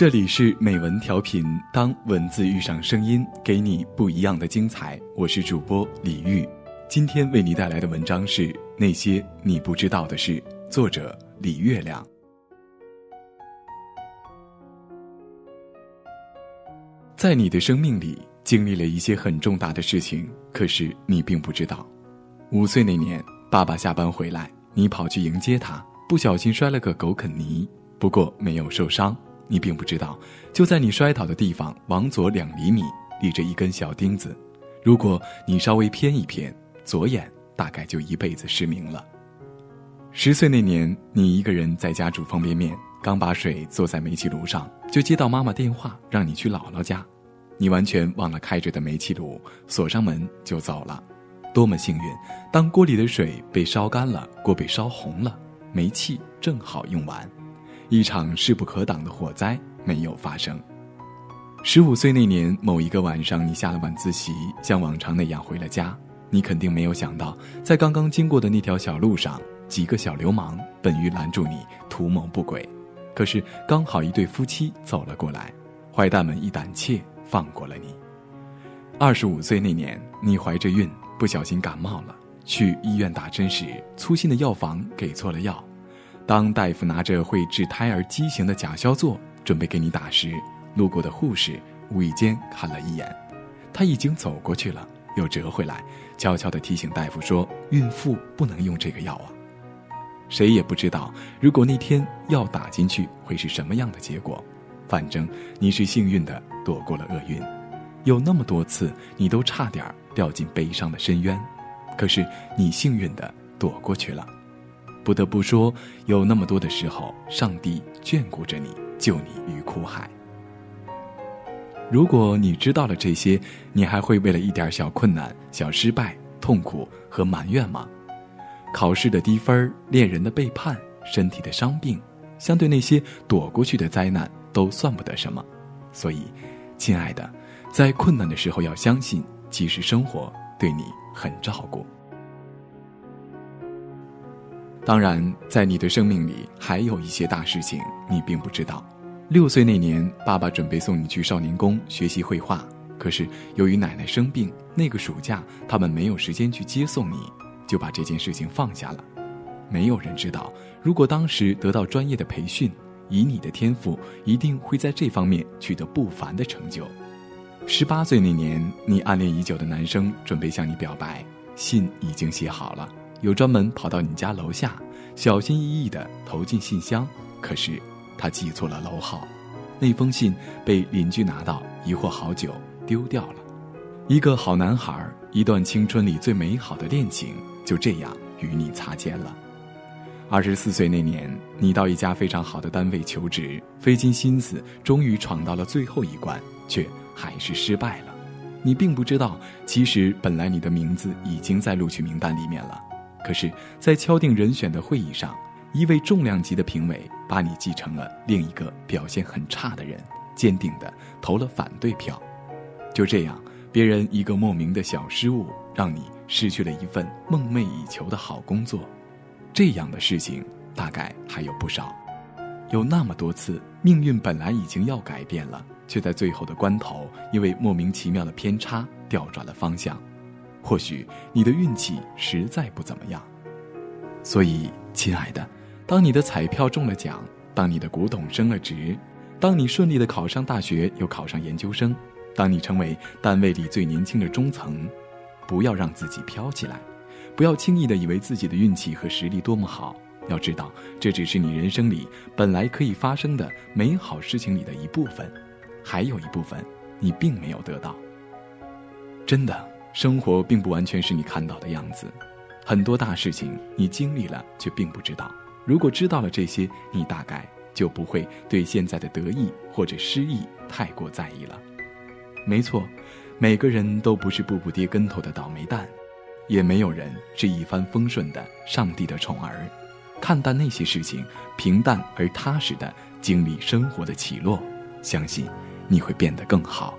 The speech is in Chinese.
这里是美文调频，当文字遇上声音，给你不一样的精彩。我是主播李玉，今天为你带来的文章是《那些你不知道的事》，作者李月亮。在你的生命里经历了一些很重大的事情，可是你并不知道。五岁那年，爸爸下班回来，你跑去迎接他，不小心摔了个狗啃泥，不过没有受伤。你并不知道，就在你摔倒的地方，往左两厘米立着一根小钉子。如果你稍微偏一偏，左眼大概就一辈子失明了。十岁那年，你一个人在家煮方便面，刚把水坐在煤气炉上，就接到妈妈电话，让你去姥姥家。你完全忘了开着的煤气炉，锁上门就走了。多么幸运！当锅里的水被烧干了，锅被烧红了，煤气正好用完。一场势不可挡的火灾没有发生。十五岁那年某一个晚上，你下了晚自习，像往常那样回了家。你肯定没有想到，在刚刚经过的那条小路上，几个小流氓本欲拦住你，图谋不轨，可是刚好一对夫妻走了过来，坏蛋们一胆怯，放过了你。二十五岁那年，你怀着孕，不小心感冒了，去医院打针时，粗心的药房给错了药。当大夫拿着会治胎儿畸形的甲硝唑准备给你打时，路过的护士无意间看了一眼，他已经走过去了，又折回来，悄悄地提醒大夫说：“孕妇不能用这个药啊。”谁也不知道，如果那天药打进去会是什么样的结果。反正你是幸运的，躲过了厄运。有那么多次，你都差点掉进悲伤的深渊，可是你幸运的躲过去了。不得不说，有那么多的时候，上帝眷顾着你，救你于苦海。如果你知道了这些，你还会为了一点小困难、小失败、痛苦和埋怨吗？考试的低分、恋人的背叛、身体的伤病，相对那些躲过去的灾难，都算不得什么。所以，亲爱的，在困难的时候要相信，其实生活对你很照顾。当然，在你的生命里还有一些大事情你并不知道。六岁那年，爸爸准备送你去少年宫学习绘画，可是由于奶奶生病，那个暑假他们没有时间去接送你，就把这件事情放下了。没有人知道，如果当时得到专业的培训，以你的天赋，一定会在这方面取得不凡的成就。十八岁那年，你暗恋已久的男生准备向你表白，信已经写好了。有专门跑到你家楼下，小心翼翼地投进信箱，可是他记错了楼号，那封信被邻居拿到，疑惑好久，丢掉了。一个好男孩，一段青春里最美好的恋情，就这样与你擦肩了。二十四岁那年，你到一家非常好的单位求职，费尽心思，终于闯到了最后一关，却还是失败了。你并不知道，其实本来你的名字已经在录取名单里面了。可是，在敲定人选的会议上，一位重量级的评委把你记成了另一个表现很差的人，坚定地投了反对票。就这样，别人一个莫名的小失误，让你失去了一份梦寐以求的好工作。这样的事情大概还有不少。有那么多次，命运本来已经要改变了，却在最后的关头，因为莫名其妙的偏差，调转了方向。或许你的运气实在不怎么样，所以，亲爱的，当你的彩票中了奖，当你的古董升了值，当你顺利的考上大学又考上研究生，当你成为单位里最年轻的中层，不要让自己飘起来，不要轻易的以为自己的运气和实力多么好。要知道，这只是你人生里本来可以发生的美好事情里的一部分，还有一部分你并没有得到。真的。生活并不完全是你看到的样子，很多大事情你经历了却并不知道。如果知道了这些，你大概就不会对现在的得意或者失意太过在意了。没错，每个人都不是步步跌跟头的倒霉蛋，也没有人是一帆风顺的上帝的宠儿。看淡那些事情，平淡而踏实的经历生活的起落，相信你会变得更好。